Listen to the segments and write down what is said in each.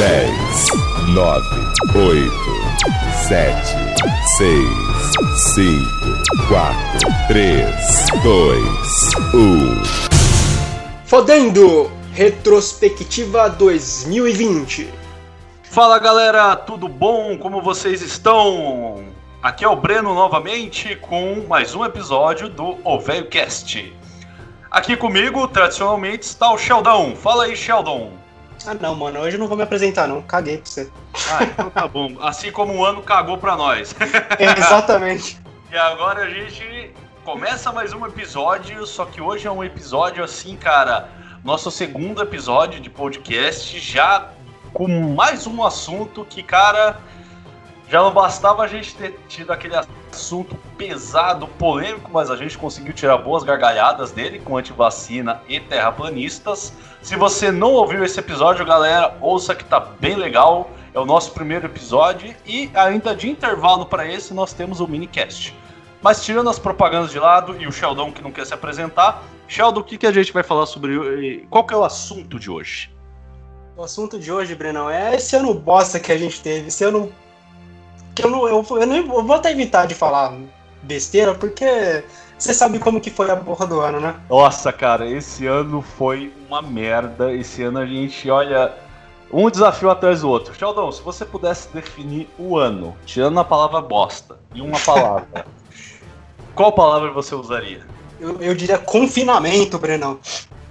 10, 9, 8, 7, 6, 5, 4, 3, 2, 1. Fodendo! Retrospectiva 2020. Fala galera, tudo bom? Como vocês estão? Aqui é o Breno novamente com mais um episódio do O Velho Cast. Aqui comigo, tradicionalmente, está o Sheldon. Fala aí, Sheldon. Ah não, mano, hoje eu não vou me apresentar não, caguei pra você. Ah, então tá bom. Assim como o ano cagou pra nós. É, exatamente. e agora a gente começa mais um episódio, só que hoje é um episódio assim, cara, nosso segundo episódio de podcast, já com mais um assunto que, cara, já não bastava a gente ter tido aquele assunto pesado, polêmico, mas a gente conseguiu tirar boas gargalhadas dele com antivacina e terraplanistas. Se você não ouviu esse episódio, galera, ouça que tá bem legal. É o nosso primeiro episódio e ainda de intervalo para esse nós temos o minicast. Mas tirando as propagandas de lado e o Sheldon que não quer se apresentar, Sheldon, o que, que a gente vai falar sobre. Qual que é o assunto de hoje? O assunto de hoje, Brenão, é esse ano bosta que a gente teve. Esse ano. Que eu não. Eu, eu, não, eu vou até evitar de falar besteira, porque você sabe como que foi a porra do ano, né? Nossa, cara, esse ano foi uma merda. Esse ano a gente olha um desafio atrás do outro. Sheldon, se você pudesse definir o ano, tirando a palavra bosta, e uma palavra, qual palavra você usaria? Eu, eu diria confinamento, Brenão.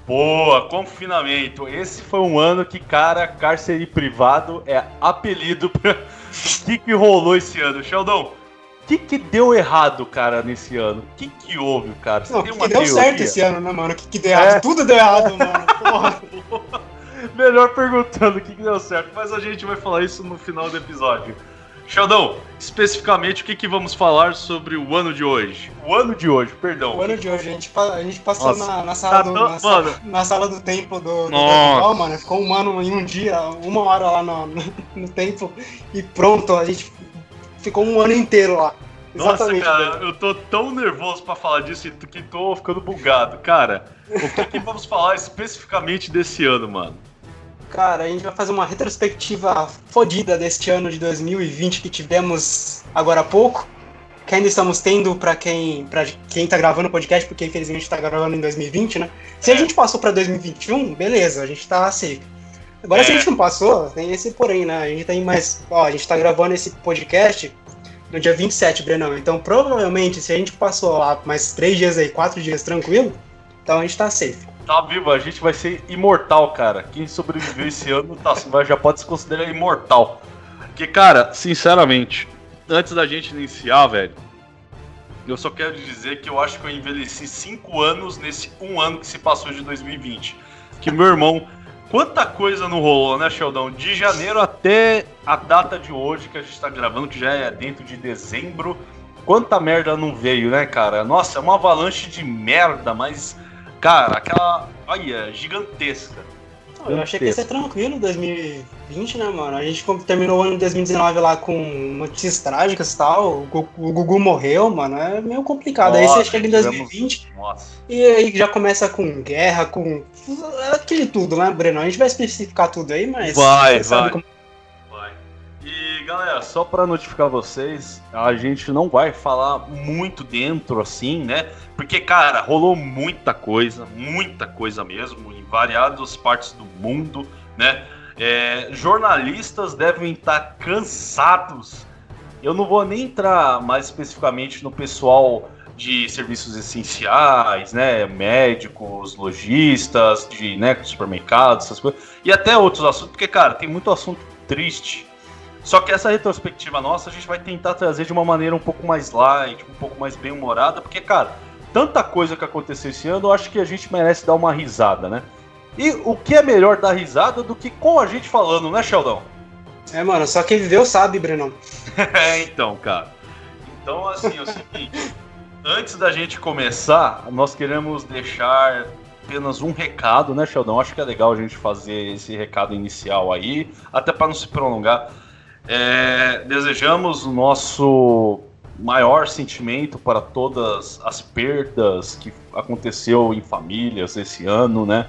Boa, confinamento. Esse foi um ano que, cara, cárcere privado é apelido pra. O que, que rolou esse ano? Sheldon, o que, que deu errado, cara, nesse ano? O que, que houve, cara? Você Não, tem que deu teoria? certo esse ano, né, mano? O que, que deu errado? É. Tudo deu errado, mano. Porra. Melhor perguntando o que, que deu certo, mas a gente vai falar isso no final do episódio. Sheldon, especificamente o que, que vamos falar sobre o ano de hoje? O ano de hoje, perdão. O ano de hoje, a gente, a gente passou na, na, sala tá do, na, sala, na, sala do tempo do, do mano. Ficou um ano em um dia, uma hora lá no, no, no tempo e pronto, a gente ficou um ano inteiro lá. Exatamente, Nossa, cara, eu tô tão nervoso para falar disso que tô ficando bugado. Cara, o que, que vamos falar especificamente desse ano, mano? Cara, a gente vai fazer uma retrospectiva fodida deste ano de 2020 que tivemos agora há pouco. Que ainda estamos tendo para quem, pra quem tá gravando o podcast, porque infelizmente tá gravando em 2020, né? Se é. a gente passou para 2021, beleza, a gente tá seco. Agora, é. se a é. gente não passou, tem esse porém, né? A gente tem mais. Ó, a gente tá gravando esse podcast no dia 27, Brenão. Então, provavelmente, se a gente passou lá mais três dias aí, quatro dias tranquilo, então a gente tá safe tá vivo, a gente vai ser imortal, cara. Quem sobreviveu esse ano tá, já pode se considerar imortal. Porque, cara, sinceramente, antes da gente iniciar, velho, eu só quero dizer que eu acho que eu envelheci 5 anos nesse um ano que se passou de 2020. Que meu irmão, quanta coisa não rolou, né, Sheldon? De janeiro até a data de hoje que a gente tá gravando, que já é dentro de dezembro. Quanta merda não veio, né, cara? Nossa, é uma avalanche de merda, mas Cara, aquela. Olha, gigantesca. Eu achei que ia ser tranquilo 2020, né, mano? A gente terminou o ano de 2019 lá com notícias trágicas e tal. O Gugu morreu, mano. É meio complicado. Nossa, aí você chega em 2020 Nossa. e aí já começa com guerra, com. aquele tudo, né, Breno? A gente vai especificar tudo aí, mas. Vai, vai. Como galera, só para notificar vocês, a gente não vai falar muito dentro assim, né? Porque, cara, rolou muita coisa, muita coisa mesmo, em variadas partes do mundo, né? É, jornalistas devem estar cansados. Eu não vou nem entrar mais especificamente no pessoal de serviços essenciais, né, médicos, lojistas, de né, supermercados, essas coisas, e até outros assuntos, porque cara, tem muito assunto triste só que essa retrospectiva nossa a gente vai tentar trazer de uma maneira um pouco mais light, um pouco mais bem humorada, porque, cara, tanta coisa que aconteceu esse ano, eu acho que a gente merece dar uma risada, né? E o que é melhor dar risada do que com a gente falando, né, Sheldon? É, mano, só quem viveu sabe, Brenão. é, então, cara. Então, assim, é o seguinte: antes da gente começar, nós queremos deixar apenas um recado, né, Sheldon? Acho que é legal a gente fazer esse recado inicial aí, até para não se prolongar. É, desejamos o nosso maior sentimento para todas as perdas que aconteceu em famílias esse ano, né?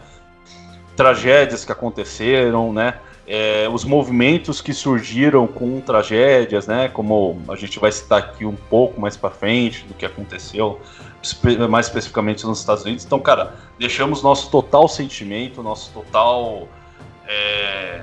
Tragédias que aconteceram, né? é, os movimentos que surgiram com tragédias, né? Como a gente vai citar aqui um pouco mais para frente do que aconteceu, mais especificamente nos Estados Unidos. Então, cara, deixamos nosso total sentimento, nosso total é,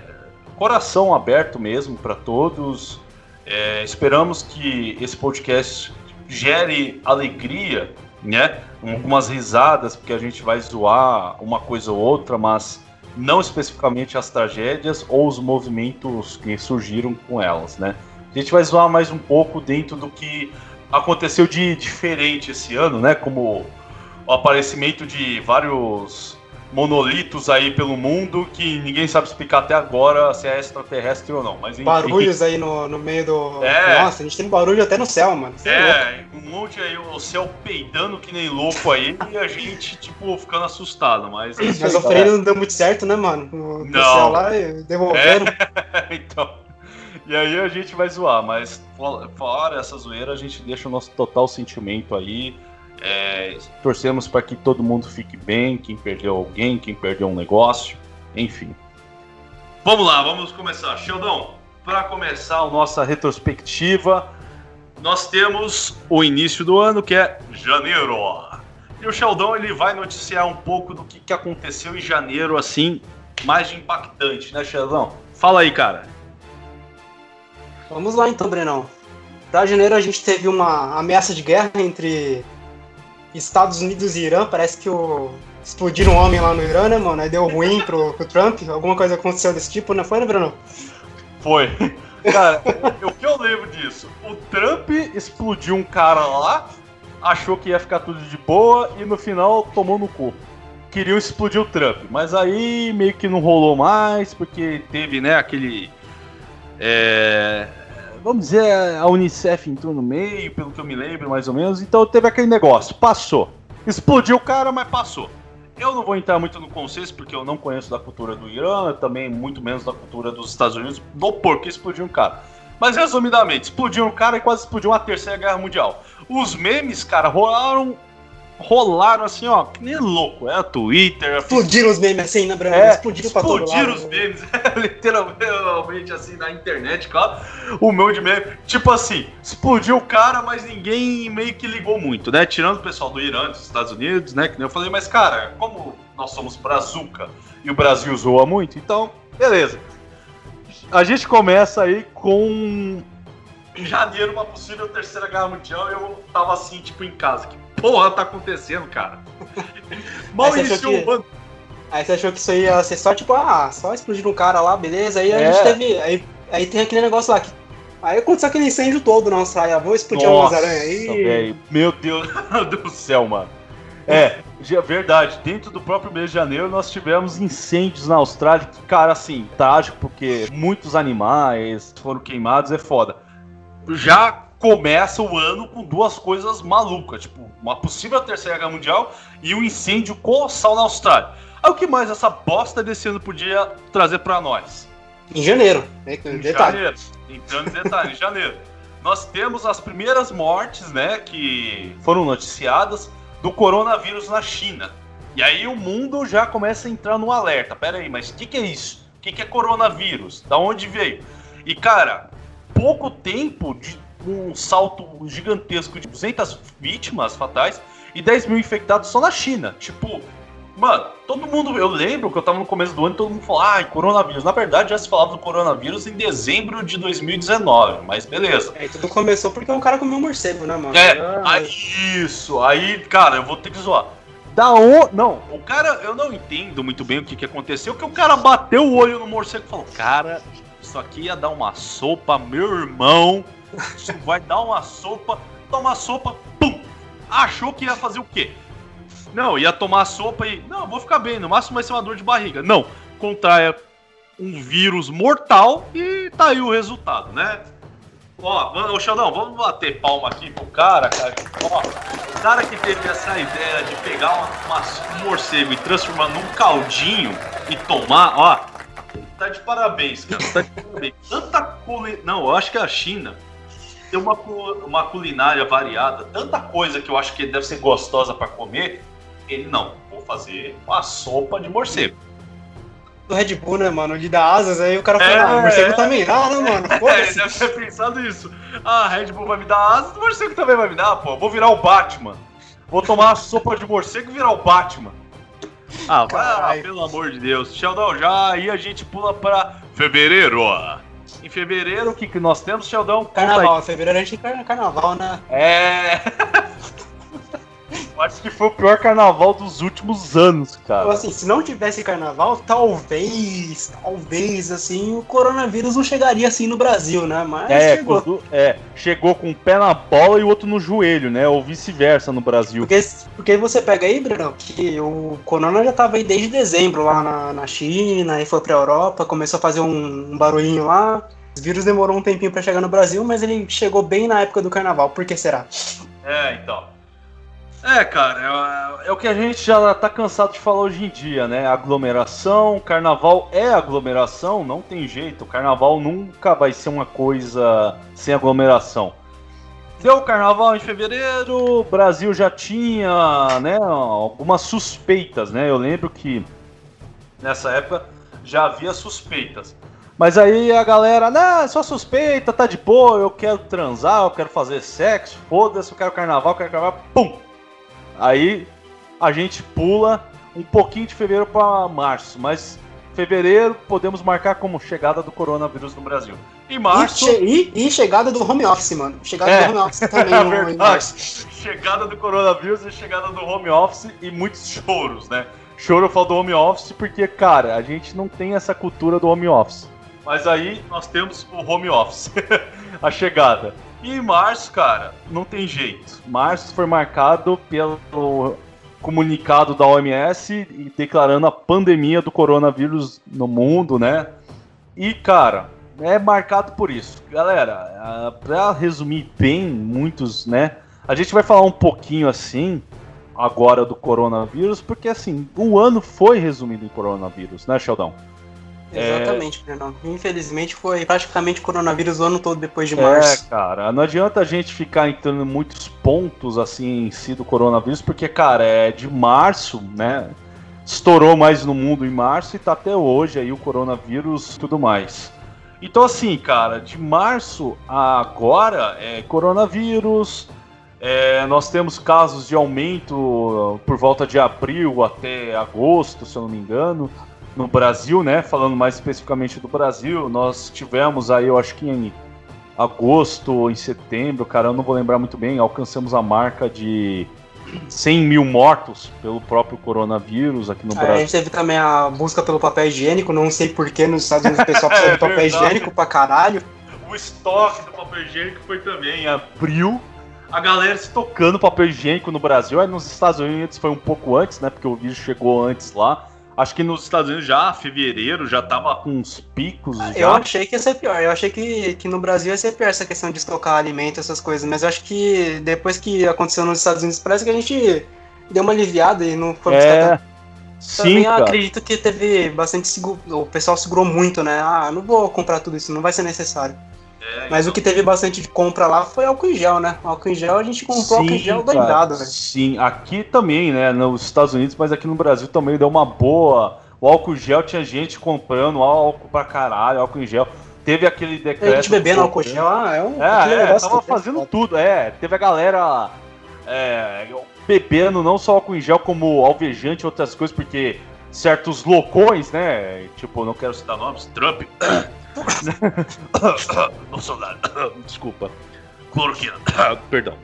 coração aberto mesmo para todos. É, esperamos que esse podcast gere alegria, né? Algumas risadas, porque a gente vai zoar uma coisa ou outra, mas não especificamente as tragédias ou os movimentos que surgiram com elas, né? A gente vai zoar mais um pouco dentro do que aconteceu de diferente esse ano, né? Como o aparecimento de vários monolitos aí pelo mundo que ninguém sabe explicar até agora se é extraterrestre ou não. Mas, enfim. Barulhos aí no, no meio do. É. Nossa, a gente tem barulho até no céu, mano. é, é um monte aí, o céu peidando que nem louco aí e a gente, tipo, ficando assustado. Mas. Mas o freio não deu muito certo, né, mano? No, no não. céu lá, devolveram. É. então. E aí a gente vai zoar, mas fora essa zoeira, a gente deixa o nosso total sentimento aí é, torcemos para que todo mundo fique bem, quem perdeu alguém, quem perdeu um negócio, enfim. Vamos lá, vamos começar. Sheldon, para começar a nossa retrospectiva, nós temos o início do ano, que é janeiro. E o Sheldon ele vai noticiar um pouco do que, que aconteceu em janeiro, assim, mais impactante, né, Sheldon? Fala aí, cara. Vamos lá então, Brenão. Para janeiro a gente teve uma ameaça de guerra entre Estados Unidos e Irã, parece que o... explodiram um homem lá no Irã, né, mano? Aí deu ruim pro, pro Trump, alguma coisa aconteceu desse tipo, não foi, né, Bruno? Foi. Cara, o que eu lembro disso? O Trump explodiu um cara lá, achou que ia ficar tudo de boa e no final tomou no cu. Queriam explodir o Trump, mas aí meio que não rolou mais, porque teve, né, aquele. É, vamos dizer, a Unicef entrou no meio, pelo que eu me lembro, mais ou menos. Então teve aquele negócio, passou. Explodiu o cara, mas passou. Eu não vou entrar muito no consenso, porque eu não conheço da cultura do Irã, também muito menos da cultura dos Estados Unidos, do porquê explodiu um cara. Mas resumidamente, explodiu um cara e quase explodiu uma terceira guerra mundial. Os memes, cara, rolaram rolaram assim, ó, que nem louco. É a Twitter. Explodiram os memes assim, né, Bruno? É, explodiram pra Explodiram os memes, é, literalmente assim, na internet, claro. O meu de meme. Tipo assim, explodiu o cara, mas ninguém meio que ligou muito, né? Tirando o pessoal do Irã, dos Estados Unidos, né? Que nem eu falei, mas cara, como nós somos brazuca e o Brasil zoa muito, então, beleza. A gente começa aí com em janeiro uma possível terceira guerra mundial eu tava assim, tipo, em casa. Que porra tá acontecendo, cara? Mal iniciou o ano. Aí você achou que isso ia ser só tipo, ah, só explodir um cara lá, beleza? Aí a é. gente teve. Aí, aí tem aquele negócio lá que. Aí aconteceu aquele incêndio todo na Austrália. Vou explodir umas aranhas aí. Véio. Meu Deus do céu, mano. É, verdade. Dentro do próprio mês de janeiro nós tivemos incêndios na Austrália. Que, cara, assim, trágico, porque muitos animais foram queimados, é foda. Já começa o ano com duas coisas malucas, tipo, uma possível terceira guerra mundial e um incêndio colossal na Austrália. Aí o que mais essa bosta desse ano podia trazer para nós? Em janeiro, né? Em detalhe. janeiro. Entrando em detalhe, em janeiro. Nós temos as primeiras mortes, né, que foram noticiadas do coronavírus na China. E aí o mundo já começa a entrar no alerta. Pera aí, mas o que, que é isso? O que, que é coronavírus? Da onde veio? E cara, pouco tempo de um salto gigantesco de 200 vítimas fatais e 10 mil infectados só na China. Tipo, mano, todo mundo. Eu lembro que eu tava no começo do ano e todo mundo falou, ah, coronavírus. Na verdade, já se falava do coronavírus em dezembro de 2019, mas beleza. É, tudo começou porque um cara comeu um morcego, né, mano? É, ah, aí, isso. Aí, cara, eu vou ter que zoar. Da o... Não, o cara, eu não entendo muito bem o que, que aconteceu, que o cara bateu o olho no morcego e falou, cara, isso aqui ia dar uma sopa, meu irmão vai dar uma sopa, tomar sopa, pum! Achou que ia fazer o quê? Não, ia tomar sopa e. Não, vou ficar bem, no máximo vai ser uma dor de barriga. Não, contraia um vírus mortal e tá aí o resultado, né? Ó, ô Xandão, vamos bater palma aqui pro cara, cara. Ó, o cara que teve essa ideia de pegar uma, uma, um morcego e transformar num caldinho e tomar, ó, tá de parabéns, cara. Tá de parabéns. Tanta coisa. Não, eu acho que a China tem uma, uma culinária variada, tanta coisa que eu acho que deve ser gostosa para comer. Ele não, vou fazer uma sopa de morcego. do Red Bull, né, mano? De dar asas, aí o cara falou, É, ah, o morcego é. também dá, né, mano? É, ele deve ter pensado isso. Ah, Red Bull vai me dar asas, o morcego também vai me dar, pô. Vou virar o Batman. Vou tomar a sopa de morcego e virar o Batman. Ah, vai, ah, pelo amor de Deus. Sheldon, já aí a gente pula pra fevereiro, ó. Em fevereiro, o que, que nós temos, Sheldon? Carnaval, fevereiro a gente tem car- carnaval, né? É. Eu acho que foi o pior carnaval dos últimos anos, Então, cara. assim, se não tivesse carnaval, talvez, talvez, assim, o coronavírus não chegaria assim no Brasil, né? Mas É, chegou. quando- é, chegou com um pé na bola e o outro no joelho, né? Ou vice-versa no Brasil. Porque, porque você pega aí, Bruno, que o corona já tava aí desde dezembro lá na, na China, aí foi pra Europa, começou a fazer um, um barulhinho lá. O vírus demorou um tempinho pra chegar no Brasil, mas ele chegou bem na época do carnaval. Por que será? É, então. É, cara, É o que a gente já tá cansado de falar hoje em dia, né? Aglomeração, carnaval é aglomeração, não tem jeito. Carnaval nunca vai ser uma coisa sem aglomeração. Deu o carnaval em fevereiro, o Brasil já tinha, né, algumas suspeitas, né? Eu lembro que nessa época já havia suspeitas. Mas aí a galera, não, só suspeita, tá de boa, eu quero transar, eu quero fazer sexo, foda-se, eu quero carnaval, eu quero carnaval, pum! Aí a gente pula um pouquinho de fevereiro para março, mas fevereiro podemos marcar como chegada do coronavírus no Brasil. E, março, che- e- e chegada do home office, mano. Chegada É. do home office também É verdade. Chegada do coronavírus e chegada do home office e muitos choros, né? Choro eu falo do home office porque, cara, a gente não tem essa cultura do home office. Mas aí nós temos o home office, a chegada. E março, cara, não tem jeito. Março foi marcado pelo comunicado da OMS e declarando a pandemia do coronavírus no mundo, né? E, cara, é marcado por isso. Galera, ah, pra resumir bem, muitos, né? A gente vai falar um pouquinho assim agora do coronavírus, porque assim, o ano foi resumido em coronavírus, né, Sheldon? Exatamente, Bruno. Infelizmente foi praticamente coronavírus o ano todo depois de É, março. cara, não adianta a gente ficar entrando em muitos pontos assim em si do coronavírus, porque, cara, é de março, né? Estourou mais no mundo em março e tá até hoje aí o coronavírus e tudo mais. Então, assim, cara, de março a agora é coronavírus. é, nós temos casos de aumento por volta de abril até agosto, se eu não me engano no Brasil, né? Falando mais especificamente do Brasil, nós tivemos aí, eu acho que em agosto ou em setembro, cara, eu não vou lembrar muito bem, alcançamos a marca de 100 mil mortos pelo próprio coronavírus aqui no a Brasil. gente teve também a busca pelo papel higiênico, não sei porquê nos Estados Unidos o pessoal precisa É de papel verdade. higiênico pra caralho. O estoque do papel higiênico foi também Em a abril, a galera se tocando papel higiênico no Brasil, aí nos Estados Unidos foi um pouco antes, né? Porque o vírus chegou antes lá. Acho que nos Estados Unidos já, fevereiro, já tava Com uns picos Eu já. achei que ia ser pior. Eu achei que, que no Brasil ia ser pior essa questão de estocar alimento, essas coisas. Mas eu acho que depois que aconteceu nos Estados Unidos, parece que a gente deu uma aliviada e não foi É, sim, Também eu cara. acredito que teve bastante seguro. O pessoal segurou muito, né? Ah, não vou comprar tudo isso, não vai ser necessário. É, Mas o que teve bastante de compra lá foi álcool em gel, né? Álcool em gel a gente comprou álcool em gel cara, doidado, velho. Sim, aqui também, né? Nos Estados Unidos, mas aqui no Brasil também deu uma boa. O álcool gel tinha gente comprando álcool pra caralho, álcool em gel. Teve aquele A decreto. gente bebendo do álcool em gel, ah, é um É, é, tava fazendo tudo, é. Teve a galera é, bebendo não só álcool em gel, como alvejante e outras coisas, porque certos loucões, né? Tipo, não quero citar nomes? Trump. Bolsonaro. Desculpa. Cloroquina. Perdão.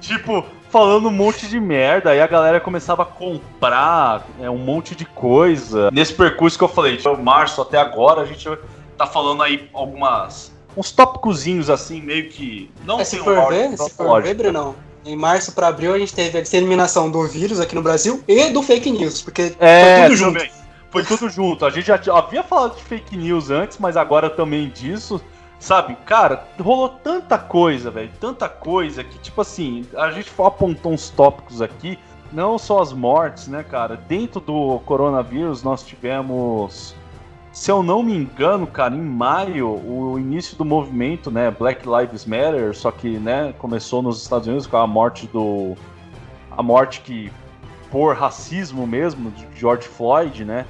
tipo, falando um monte de merda, aí a galera começava a comprar é, um monte de coisa. Nesse percurso que eu falei, de março até agora, a gente tá falando aí algumas. Uns tópicozinhos assim, Meio que. Não É, se for uma ver, ordem se for ver. Brunão, em março pra abril a gente teve a disseminação do vírus aqui no Brasil e do fake news, porque É, foi tudo junto. também. Foi tudo junto. A gente já havia falado de fake news antes, mas agora também disso. Sabe, cara, rolou tanta coisa, velho, tanta coisa que, tipo assim, a gente apontou uns tópicos aqui, não só as mortes, né, cara? Dentro do coronavírus nós tivemos, se eu não me engano, cara, em maio, o início do movimento, né, Black Lives Matter, só que, né, começou nos Estados Unidos com a morte do. A morte que, por racismo mesmo, de George Floyd, né?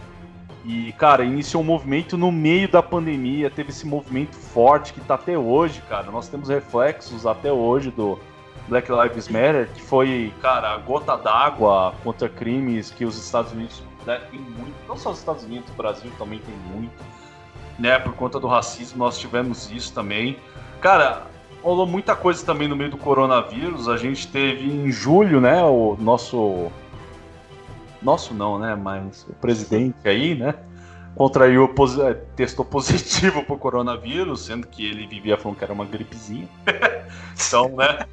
E, cara, iniciou um movimento no meio da pandemia, teve esse movimento forte que tá até hoje, cara. Nós temos reflexos até hoje do Black Lives Matter, que foi, cara, a gota d'água contra crimes que os Estados Unidos né, tem muito, não só os Estados Unidos, o Brasil também tem muito, né? Por conta do racismo, nós tivemos isso também. Cara, rolou muita coisa também no meio do coronavírus. A gente teve em julho, né, o nosso nosso não, né, mas o presidente aí, né, contraiu, é, testou positivo pro coronavírus, sendo que ele vivia falando que era uma gripezinha. então, né,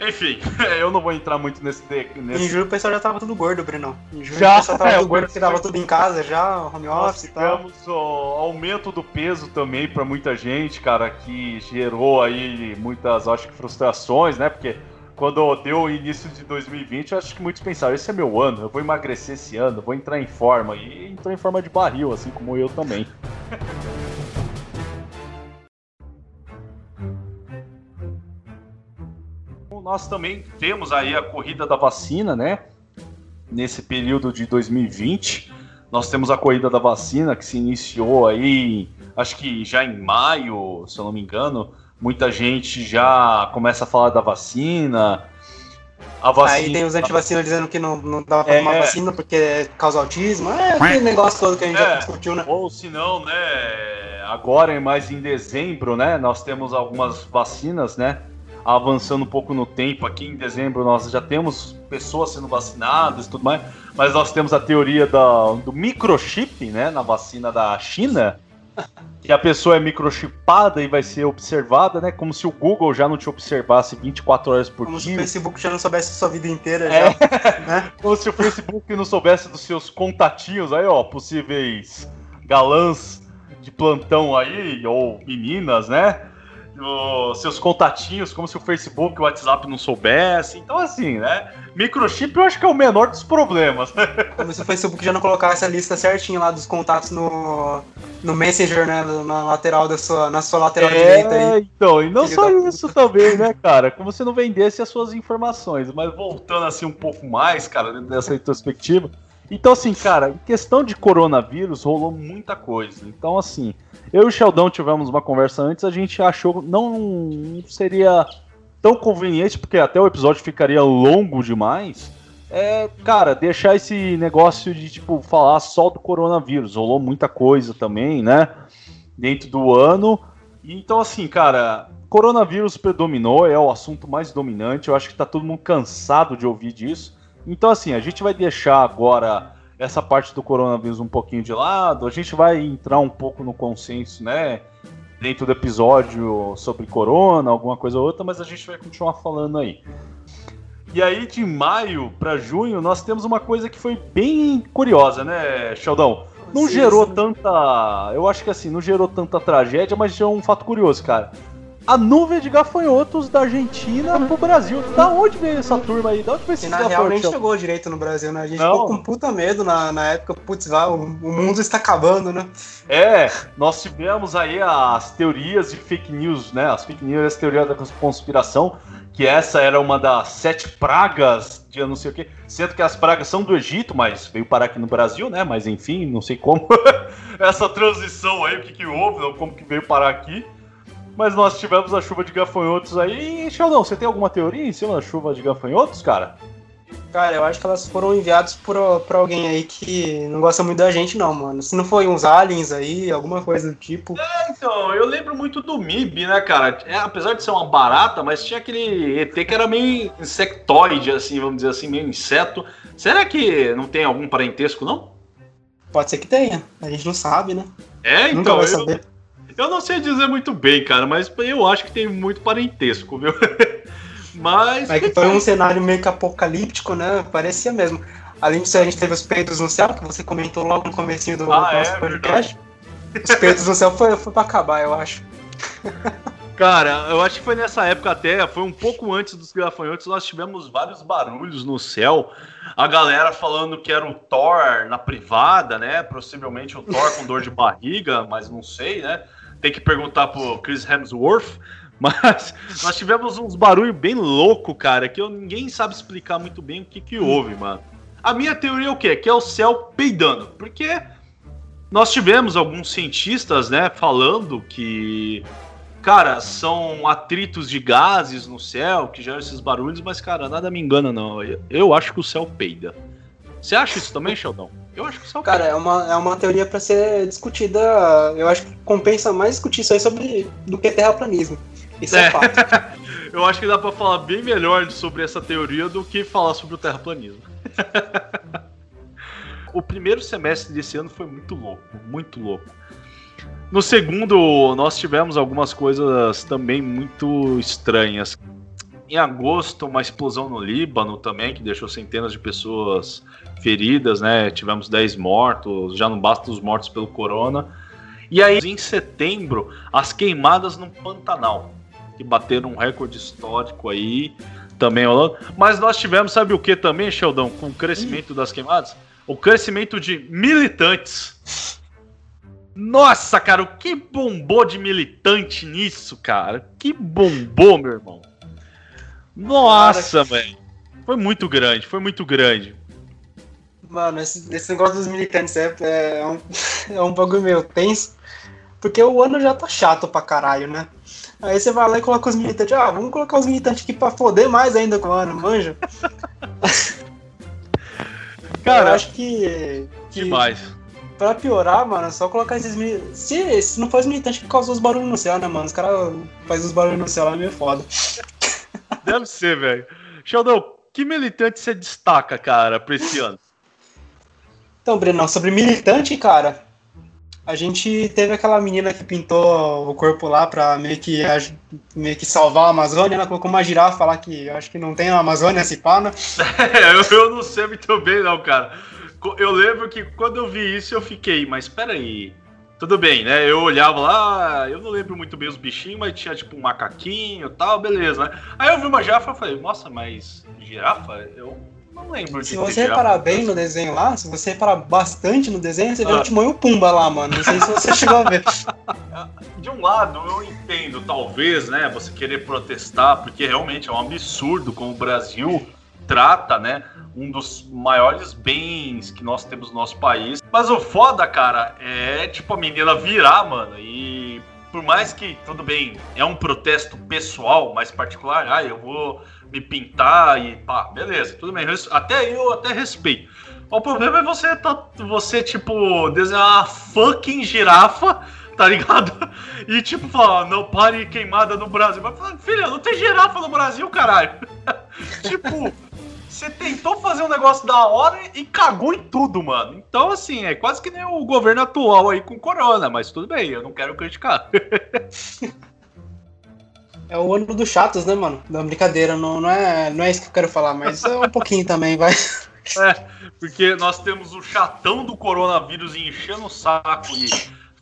enfim, eu não vou entrar muito nesse. nesse... Em julho o pessoal já tava tudo gordo, Bruno. Em julho já, o pessoal tava é, tudo gordo porque tava tudo em casa já, home office e tal. Tivemos o aumento do peso também para muita gente, cara, que gerou aí muitas, acho que, frustrações, né? Porque quando deu o início de 2020, eu acho que muitos pensaram, esse é meu ano, eu vou emagrecer esse ano, vou entrar em forma. E entrou em forma de barril, assim como eu também. nós também temos aí a corrida da vacina, né? Nesse período de 2020. Nós temos a corrida da vacina que se iniciou aí, acho que já em maio, se eu não me engano. Muita gente já começa a falar da vacina. A vacina... Aí tem os antivacinas dizendo que não, não dá pra é... tomar vacina porque causa autismo. É aquele negócio todo que a gente é, já discutiu, né? Ou se não, né? Agora, mais em dezembro, né? Nós temos algumas vacinas, né? avançando um pouco no tempo. Aqui em dezembro nós já temos pessoas sendo vacinadas e tudo mais, mas nós temos a teoria da, do microchip, né, na vacina da China, que a pessoa é microchipada e vai ser observada, né, como se o Google já não te observasse 24 horas por como dia. Como se o Facebook já não soubesse sua vida inteira, é. já, né? Como se o Facebook não soubesse dos seus contatinhos aí, ó, possíveis galãs de plantão aí, ou meninas, né? Os seus contatinhos, como se o Facebook e o WhatsApp não soubesse. Então, assim, né? Microchip eu acho que é o menor dos problemas. Como se o Facebook já não colocasse a lista certinha lá dos contatos no, no Messenger, né? Na lateral da sua, na sua lateral é, direita aí. Então, e não só isso também, né, cara? Como se não vendesse as suas informações. Mas voltando assim um pouco mais, cara, dessa retrospectiva. Então, assim, cara, em questão de coronavírus, rolou muita coisa. Então, assim, eu e o Sheldon tivemos uma conversa antes, a gente achou não seria tão conveniente, porque até o episódio ficaria longo demais. É, cara, deixar esse negócio de, tipo, falar só do coronavírus. Rolou muita coisa também, né? Dentro do ano. Então, assim, cara, coronavírus predominou, é o assunto mais dominante. Eu acho que tá todo mundo cansado de ouvir disso. Então, assim, a gente vai deixar agora essa parte do coronavírus um pouquinho de lado, a gente vai entrar um pouco no consenso, né? Dentro do episódio sobre corona, alguma coisa ou outra, mas a gente vai continuar falando aí. E aí, de maio para junho, nós temos uma coisa que foi bem curiosa, né, Sheldon? Não sim, gerou sim. tanta. Eu acho que assim, não gerou tanta tragédia, mas gerou um fato curioso, cara a nuvem de gafanhotos da Argentina pro Brasil. Da onde veio essa turma aí? Da onde veio esse Na real, nem chegou direito no Brasil, né? A gente não. ficou com puta medo na, na época. Putz, lá, o, o mundo está acabando, né? É, nós tivemos aí as teorias de fake news, né? As fake news, as teorias da conspiração, que essa era uma das sete pragas de não sei o quê. Sendo que as pragas são do Egito, mas veio parar aqui no Brasil, né? Mas enfim, não sei como. essa transição aí, o que, que houve, como que veio parar aqui. Mas nós tivemos a chuva de gafanhotos aí. E, Sheldon, você tem alguma teoria em cima da chuva de gafanhotos, cara? Cara, eu acho que elas foram enviadas por, por alguém aí que não gosta muito da gente, não, mano. Se não foi uns aliens aí, alguma coisa do tipo. É, então, eu lembro muito do MIB, né, cara? É, apesar de ser uma barata, mas tinha aquele ET que era meio insectoide, assim, vamos dizer assim, meio inseto. Será que não tem algum parentesco, não? Pode ser que tenha. A gente não sabe, né? É, então. Nunca vai eu... saber. Eu não sei dizer muito bem, cara, mas eu acho que tem muito parentesco, viu? mas. É que foi um cenário meio que apocalíptico, né? Parecia mesmo. Além disso, a gente teve os peitos no céu, que você comentou logo no comecinho do ah, nosso é, podcast. Verdade. Os peitos no céu foi, foi pra acabar, eu acho. Cara, eu acho que foi nessa época até, foi um pouco antes dos gafanhotos, nós tivemos vários barulhos no céu. A galera falando que era o Thor na privada, né? Possivelmente o Thor com dor de barriga, mas não sei, né? Tem que perguntar pro Chris Hemsworth. Mas nós tivemos uns barulhos bem louco, cara, que eu, ninguém sabe explicar muito bem o que que houve, mano. A minha teoria é o quê? Que é o céu peidando. Porque nós tivemos alguns cientistas, né, falando que, cara, são atritos de gases no céu que geram esses barulhos, mas, cara, nada me engana, não. Eu acho que o céu peida. Você acha isso também, Sheldon? Eu acho que o céu Cara, é uma, é uma teoria para ser discutida. Eu acho que compensa mais discutir isso aí sobre do que terraplanismo. Isso é, é fato. eu acho que dá para falar bem melhor sobre essa teoria do que falar sobre o terraplanismo. o primeiro semestre desse ano foi muito louco, muito louco. No segundo, nós tivemos algumas coisas também muito estranhas. Em agosto, uma explosão no Líbano também, que deixou centenas de pessoas feridas, né? Tivemos 10 mortos, já não basta os mortos pelo corona. E aí, em setembro, as queimadas no Pantanal, que bateram um recorde histórico aí, também rolando. Mas nós tivemos, sabe o que também, Sheldon, com o crescimento das queimadas? o crescimento de militantes. Nossa, cara, o que bombou de militante nisso, cara? Que bombou, meu irmão. Nossa, velho. Foi muito grande, foi muito grande. Mano, esse, esse negócio dos militantes é, é, um, é um bagulho meio tenso. Porque o ano já tá chato pra caralho, né? Aí você vai lá e coloca os militantes. Ah, vamos colocar os militantes aqui pra foder mais ainda com o ano, manja? Cara, eu acho que. que demais. Pra piorar, mano, é só colocar esses militantes. Se, se não for os militantes que causou os barulhos no céu, né, mano? Os caras fazem os barulhos no céu lá é meio foda. Deve ser, velho. Sheldon, que militante você destaca, cara, pra esse ano? Então, Brenão, sobre militante, cara, a gente teve aquela menina que pintou o corpo lá pra meio que, meio que salvar a Amazônia. Ela colocou uma girafa lá que eu acho que não tem a Amazônia se pá, né? É, eu, eu não sei muito bem, não, cara. Eu lembro que quando eu vi isso eu fiquei, mas peraí. Tudo bem, né? Eu olhava lá, eu não lembro muito bem os bichinhos, mas tinha tipo um macaquinho e tal, beleza, né? Aí eu vi uma girafa e falei, nossa, mas girafa? Eu não lembro Se você reparar bem no desenho lá, se você reparar bastante no desenho, você vê o Timão e o Pumba lá, mano. Não sei se você chegou a ver. De um lado, eu entendo, talvez, né, você querer protestar, porque realmente é um absurdo como o Brasil trata, né, um dos maiores bens que nós temos no nosso país. Mas o foda, cara, é tipo a menina virar, mano, e por mais que, tudo bem, é um protesto pessoal, mais particular, ah, eu vou me pintar e pá, beleza, tudo bem. Até eu até respeito. O problema é você, tá, você tipo, desenhar uma fucking girafa, tá ligado? E tipo, falar, não pare queimada no Brasil. Mas, filha, não tem girafa no Brasil, caralho. tipo, você tentou fazer um negócio da hora e cagou em tudo, mano. Então, assim, é quase que nem o governo atual aí com corona, mas tudo bem, eu não quero criticar. É o ano dos chatos, né, mano? Da brincadeira, não, não, é, não é isso que eu quero falar, mas é um pouquinho também, vai. É, porque nós temos o chatão do coronavírus enchendo o saco e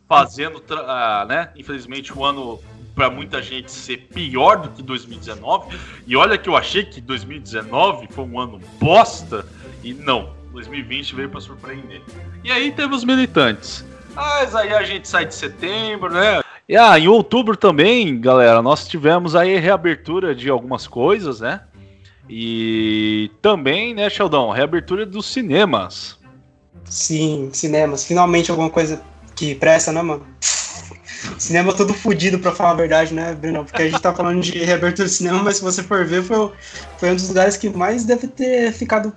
fazendo, uh, né? Infelizmente, o ano para muita gente ser pior do que 2019. E olha que eu achei que 2019 foi um ano bosta e não. 2020 veio para surpreender. E aí temos militantes. Mas aí a gente sai de setembro, né? E ah, em outubro também, galera, nós tivemos aí reabertura de algumas coisas, né? E também, né, Sheldon, reabertura dos cinemas. Sim, cinemas. Finalmente alguma coisa que presta, né, mano? Cinema todo fodido, pra falar a verdade, né, Bruno? Porque a gente tá falando de reabertura do cinema, mas se você for ver, foi, foi um dos lugares que mais deve ter ficado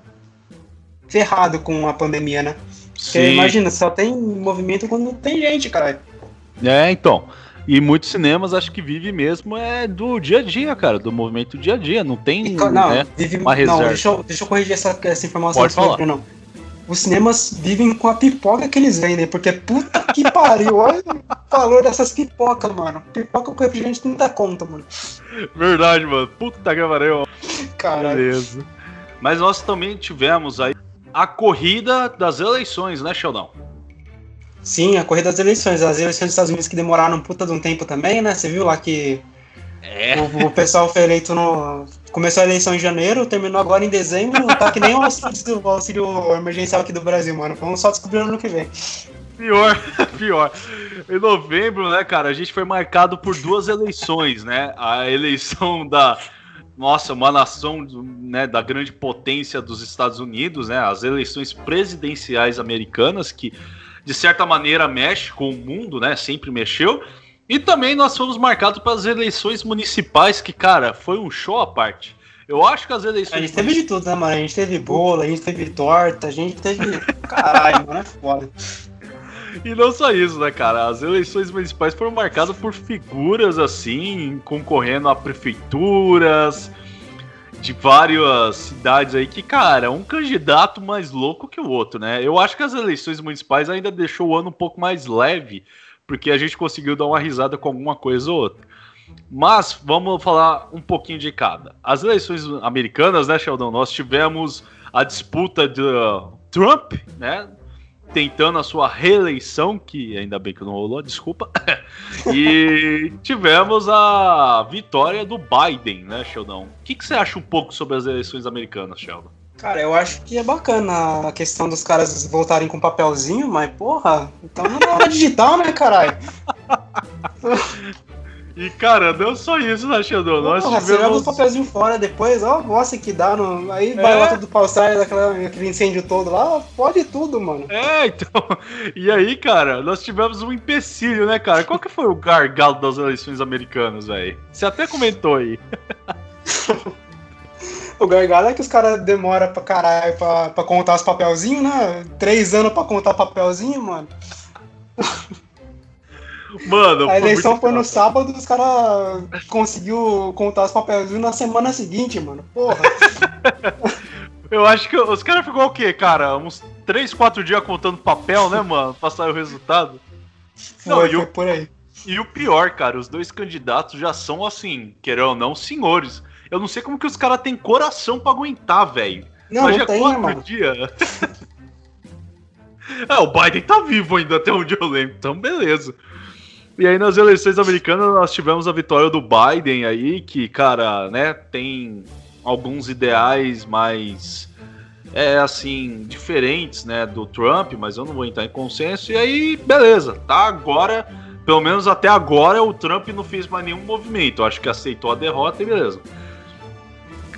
ferrado com a pandemia, né? Porque Sim. imagina, só tem movimento quando tem gente, caralho. É, então. E muitos cinemas acho que vive mesmo é do dia a dia, cara, do movimento do dia a dia. Não tem não, né, vive, uma reserva. Não, deixa eu, deixa eu corrigir essa, essa informação Pode falar. não. Os cinemas vivem com a pipoca que eles vendem, porque puta que pariu, olha o valor dessas pipocas, mano. Pipoca com refrigerante não dá conta, mano. Verdade, mano. Puta que pariu. Caralho. Beleza. Mas nós também tivemos aí a corrida das eleições, né, Sheldon? Sim, a corrida das eleições. As eleições dos Estados Unidos que demoraram um puta de um tempo também, né? Você viu lá que é. o, o, pessoal foi eleito no. Começou a eleição em janeiro, terminou agora em dezembro, tá que nem o auxílio, o auxílio emergencial aqui do Brasil, mano. Vamos só descobrir no ano que vem. Pior, pior. Em novembro, né, cara, a gente foi marcado por duas eleições, né? A eleição da. Nossa, uma nação né, da grande potência dos Estados Unidos, né? As eleições presidenciais americanas que de certa maneira mexe com o mundo, né? Sempre mexeu. E também nós fomos marcados pelas eleições municipais, que, cara, foi um show à parte. Eu acho que as eleições. A gente teve de tudo, né, mano? A gente teve bolo, a gente teve torta, a gente teve. Caralho, mano, é foda. E não só isso, né, cara? As eleições municipais foram marcadas por figuras assim, concorrendo a prefeituras de várias cidades aí que, cara, um candidato mais louco que o outro, né? Eu acho que as eleições municipais ainda deixou o ano um pouco mais leve, porque a gente conseguiu dar uma risada com alguma coisa ou outra. Mas vamos falar um pouquinho de cada. As eleições americanas, né, Sheldon? Nós tivemos a disputa de Trump, né? Tentando a sua reeleição, que ainda bem que não rolou, desculpa. e tivemos a vitória do Biden, né, Sheldon? O que, que você acha um pouco sobre as eleições americanas, Sheldon? Cara, eu acho que é bacana a questão dos caras voltarem com papelzinho, mas porra, então não é hora digital, né, caralho? E, cara, não só isso, né, Xandão? Nós Porra, tivemos... você os papelzinhos fora depois, ó, bosta que dá. No... Aí vai é. lá tudo pra Austrália, daquela, aquele incêndio todo lá, pode tudo, mano. É, então. E aí, cara, nós tivemos um empecilho, né, cara? Qual que foi o gargalo das eleições americanas, velho? Você até comentou aí. o gargalo é que os caras demoram pra caralho pra, pra contar os papelzinhos, né? Três anos pra contar papelzinho, mano. Mano, a eleição foi, foi no sábado, os caras conseguiu contar os papéis na semana seguinte, mano. Porra. Eu acho que os caras ficou o quê, cara? Uns 3, 4 dias contando papel, né, mano? Pra sair o resultado. Não, foi, e o, por aí. E o pior, cara, os dois candidatos já são assim, querendo ou não, senhores. Eu não sei como que os caras têm coração pra aguentar, velho. Não, Mas não tem, quatro mano. dias. é, o Biden tá vivo ainda, até onde eu lembro. Então, beleza. E aí nas eleições americanas nós tivemos a vitória do Biden aí, que, cara, né, tem alguns ideais mais é assim, diferentes, né, do Trump, mas eu não vou entrar em consenso. E aí, beleza, tá agora, pelo menos até agora o Trump não fez mais nenhum movimento. Eu acho que aceitou a derrota e beleza.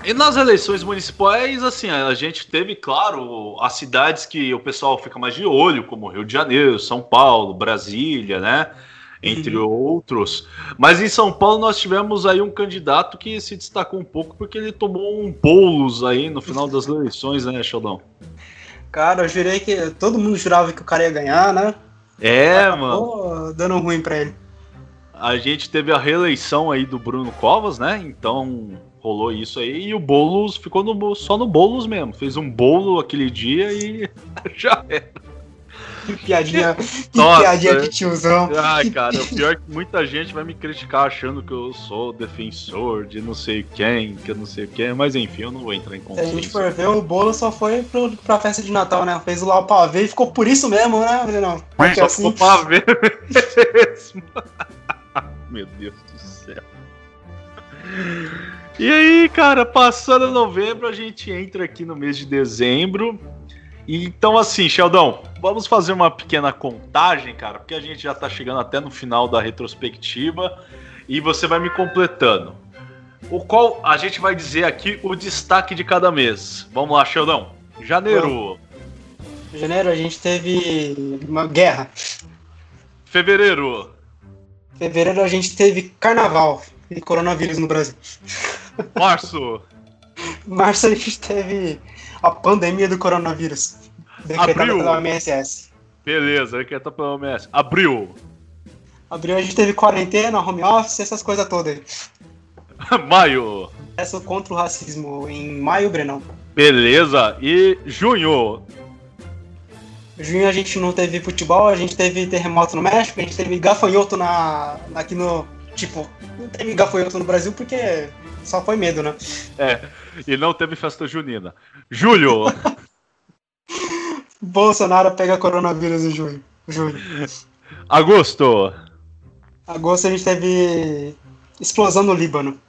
E nas eleições municipais, assim, a gente teve, claro, as cidades que o pessoal fica mais de olho, como Rio de Janeiro, São Paulo, Brasília, né? Entre uhum. outros. Mas em São Paulo nós tivemos aí um candidato que se destacou um pouco porque ele tomou um bolos aí no final das eleições, né, Sheldon? Cara, eu jurei que todo mundo jurava que o cara ia ganhar, né? É, mano. Dando ruim pra ele. A gente teve a reeleição aí do Bruno Covas, né? Então rolou isso aí e o Boulos ficou no, só no Boulos mesmo. Fez um bolo aquele dia e já era. Que piadinha, que Nossa, piadinha de tiozão. Ai, cara, o pior é que muita gente vai me criticar achando que eu sou defensor de não sei quem, que eu não sei quem, mas enfim, eu não vou entrar em consenso. Se a gente for ver, o bolo só foi pro, pra festa de Natal, né? Fez lá o pavê e ficou por isso mesmo, né? Não, só assim... ficou pavê mesmo. Meu Deus do céu. E aí, cara, passando novembro, a gente entra aqui no mês de dezembro. Então, assim, Sheldon, vamos fazer uma pequena contagem, cara, porque a gente já tá chegando até no final da retrospectiva e você vai me completando. O qual a gente vai dizer aqui o destaque de cada mês. Vamos lá, Sheldon. Janeiro. Em janeiro a gente teve uma guerra. Fevereiro. Fevereiro a gente teve carnaval e coronavírus no Brasil. Março. Março a gente teve a pandemia do coronavírus. Decretada Abril. pela OMS. Beleza, decretada pela OMS. Abril. Abril a gente teve quarentena, home office, essas coisas todas maio. Essa contra o racismo em maio, Brenão. Beleza. E junho. Junho a gente não teve futebol, a gente teve terremoto no México, a gente teve gafanhoto na, aqui no. Tipo, não teve gafanhoto no Brasil porque só foi medo, né? É, e não teve festa junina. Julho! Bolsonaro pega coronavírus em julho. julho. Agosto! Agosto a gente teve explosão no Líbano.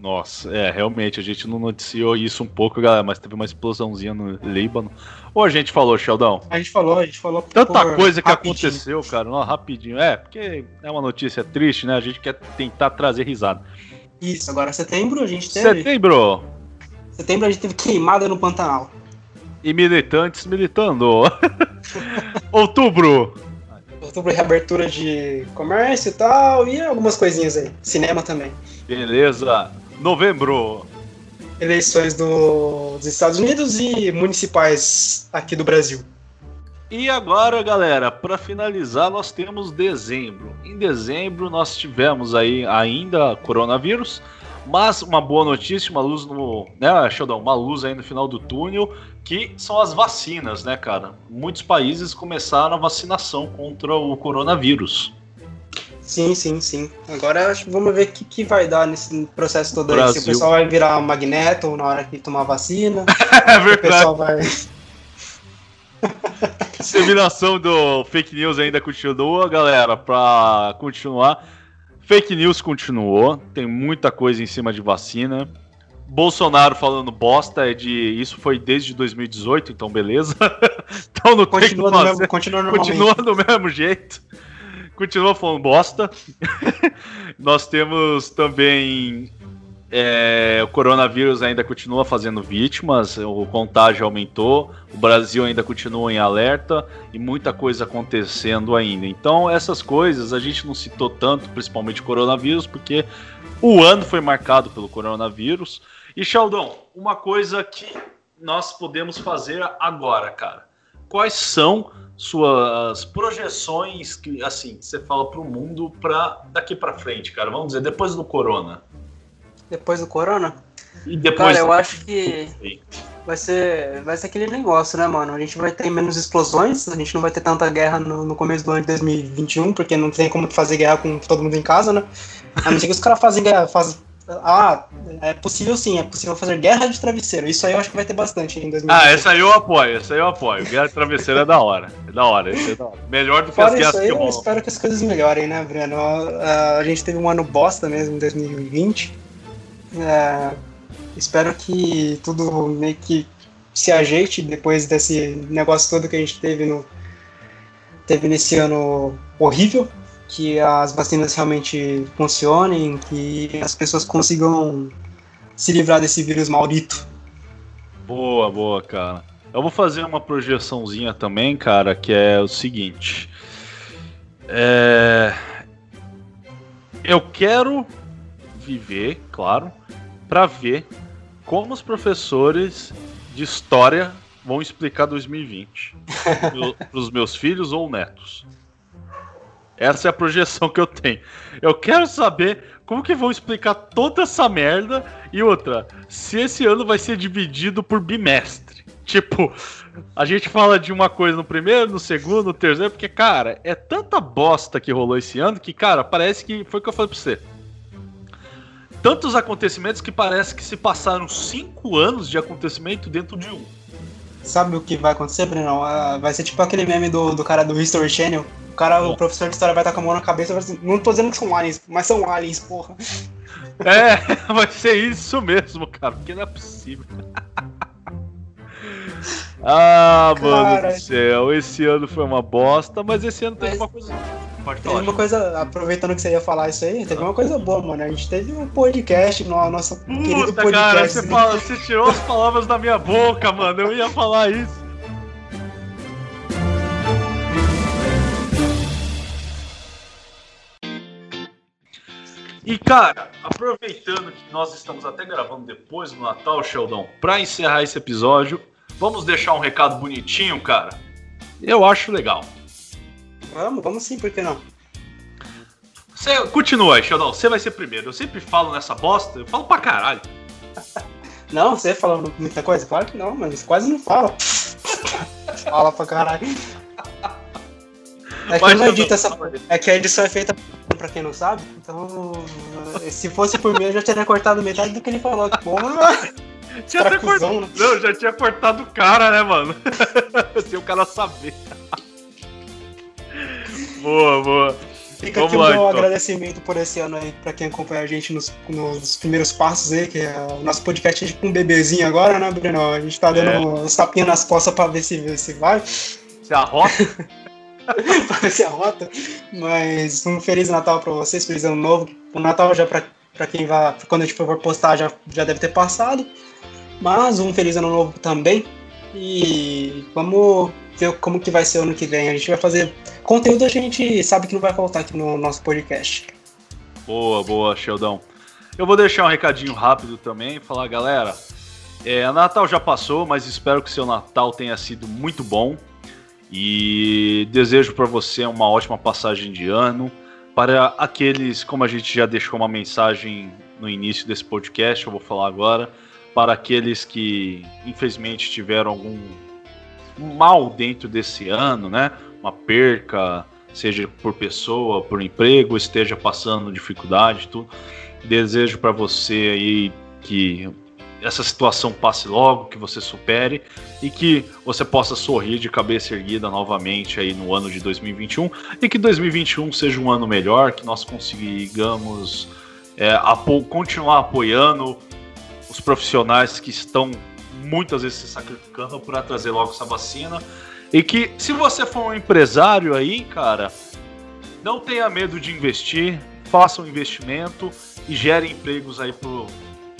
Nossa, é, realmente, a gente não noticiou isso um pouco, galera, mas teve uma explosãozinha no Líbano. Ou a gente falou, Sheldão? A gente falou, a gente falou. Tanta coisa que rapidinho. aconteceu, cara, não, rapidinho. É, porque é uma notícia triste, né? A gente quer tentar trazer risada. Isso, agora setembro a gente teve. Setembro! Setembro a gente teve queimada no Pantanal. E militantes militando. Outubro. Outubro reabertura de comércio e tal, e algumas coisinhas aí. Cinema também. Beleza. Novembro. Eleições do, dos Estados Unidos e municipais aqui do Brasil. E agora, galera, para finalizar, nós temos dezembro. Em dezembro nós tivemos aí ainda coronavírus, mas uma boa notícia, uma luz no, né, Sheldon, uma luz aí no final do túnel, que são as vacinas, né, cara? Muitos países começaram a vacinação contra o coronavírus. Sim, sim, sim. Agora vamos ver o que, que vai dar nesse processo todo aí. Se o pessoal vai virar magneto na hora que tomar vacina. é verdade. O pessoal vai. Disseminação do fake news ainda continua, galera. Para continuar, fake news continuou. Tem muita coisa em cima de vacina. Bolsonaro falando bosta é de. Isso foi desde 2018, então beleza. então não continua, tem do mesmo, continua, continua do mesmo jeito. Continua falando bosta. Nós temos também é, o coronavírus ainda continua fazendo vítimas, o contágio aumentou, o Brasil ainda continua em alerta e muita coisa acontecendo ainda. Então, essas coisas a gente não citou tanto, principalmente o coronavírus, porque o ano foi marcado pelo coronavírus. E, Sheldon, uma coisa que nós podemos fazer agora, cara. Quais são suas projeções que, assim, você fala para o mundo para daqui para frente, cara? Vamos dizer, depois do corona. Depois do corona? E depois Cara, eu acho que vai ser, vai ser aquele negócio, né, mano? A gente vai ter menos explosões, a gente não vai ter tanta guerra no, no começo do ano de 2021, porque não tem como fazer guerra com todo mundo em casa, né? A não ser que os caras fazem guerra, fazem ah, é possível sim, é possível fazer guerra de travesseiro. Isso aí eu acho que vai ter bastante em 2020. Ah, essa aí eu apoio, essa aí eu apoio. Guerra de travesseiro é da hora. É da hora, é da hora. Melhor do que Fora as guerras aí, que eu espero que as coisas melhorem, né, Breno? A gente teve um ano bosta mesmo em 2020. É, espero que tudo meio que se ajeite depois desse negócio todo que a gente teve no teve nesse ano horrível, que as vacinas realmente funcionem, que as pessoas consigam se livrar desse vírus maldito. Boa, boa, cara. Eu vou fazer uma projeçãozinha também, cara, que é o seguinte. É... Eu quero viver, claro, para ver como os professores de história vão explicar 2020 para os meus filhos ou netos. Essa é a projeção que eu tenho. Eu quero saber como que vão explicar toda essa merda e outra, se esse ano vai ser dividido por bimestre. Tipo, a gente fala de uma coisa no primeiro, no segundo, no terceiro, porque, cara, é tanta bosta que rolou esse ano que, cara, parece que foi o que eu falei pra você tantos acontecimentos que parece que se passaram cinco anos de acontecimento dentro de um. Sabe o que vai acontecer, Bruno? Ah, vai ser tipo aquele meme do, do cara do History Channel. O cara, o professor de história vai estar com a mão na cabeça e vai dizer, não tô dizendo que são aliens, mas são aliens, porra. É, vai ser isso mesmo, cara, porque não é possível. ah, mano do céu, esse ano foi uma bosta, mas esse ano teve mas... uma coisa Pode falar. Uma coisa, aproveitando que você ia falar isso aí, teve uma coisa boa, mano. A gente teve um podcast, no nosso Puta, querido podcast. Cara, você, fala, você tirou as palavras da minha boca, mano. Eu ia falar isso. E cara, aproveitando que nós estamos até gravando depois do Natal, Sheldon, para encerrar esse episódio, vamos deixar um recado bonitinho, cara. Eu acho legal. Vamos, vamos sim, por que não? Você continua aí, Sheldon. Você vai ser primeiro. Eu sempre falo nessa bosta, eu falo pra caralho. não, você falando muita coisa? Claro que não, mas quase não fala. fala pra caralho. É que, eu não edito essa... é que a edição é feita pra quem não sabe, então se fosse por mim eu já teria cortado metade do que ele falou. Que porra, tinha até cortado. Né? Não, já tinha cortado o cara, né, mano? Se o cara saber. Boa, boa. Fica Vamos aqui o meu então. agradecimento por esse ano aí, pra quem acompanha a gente nos, nos primeiros passos aí, que é o nosso podcast é tipo um bebezinho agora, né, Bruno? A gente tá dando é. uns tapinhas nas costas pra ver se, se vai. Se arrota. pra ver se arrota. Mas um Feliz Natal pra vocês, Feliz Ano Novo. O Natal já pra, pra quem vai, quando a gente for postar, já, já deve ter passado. Mas um Feliz Ano Novo também. E vamos ver como que vai ser o ano que vem. A gente vai fazer conteúdo, a gente sabe que não vai faltar aqui no nosso podcast. Boa, boa, Sheldão. Eu vou deixar um recadinho rápido também, falar, galera, é, Natal já passou, mas espero que seu Natal tenha sido muito bom. E desejo para você uma ótima passagem de ano. Para aqueles, como a gente já deixou uma mensagem no início desse podcast, eu vou falar agora. Para aqueles que infelizmente tiveram algum mal dentro desse ano, né? Uma perca, seja por pessoa, por emprego, esteja passando dificuldade, tudo. Desejo para você aí que essa situação passe logo, que você supere e que você possa sorrir de cabeça erguida novamente aí no ano de 2021 e que 2021 seja um ano melhor, que nós consigamos é, apo continuar apoiando os profissionais que estão muitas vezes se sacrificando para trazer logo essa vacina e que se você for um empresário aí, cara, não tenha medo de investir, faça um investimento e gere empregos aí pro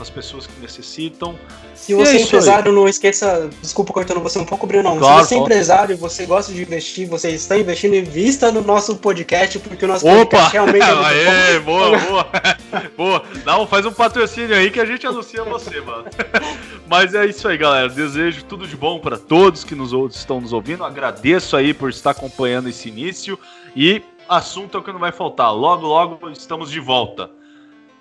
as pessoas que necessitam. Se você é, é empresário, aí. não esqueça, desculpa cortando você um pouco, Bruno. Claro, Se você é empresário, você gosta de investir, você está investindo, invista no nosso podcast, porque o nosso Opa! podcast realmente é muito Aê, bom. boa, boa. boa. Não, faz um patrocínio aí que a gente anuncia você, mano. Mas é isso aí, galera. Desejo tudo de bom para todos que nos estão nos ouvindo. Agradeço aí por estar acompanhando esse início e assunto é o que não vai faltar. Logo, logo estamos de volta.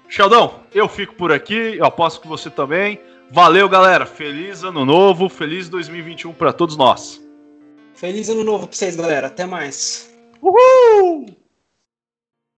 Sheldão, eu fico por aqui, eu aposto que você também. Valeu, galera. Feliz ano novo, feliz 2021 para todos nós. Feliz ano novo para vocês, galera. Até mais. Uhul!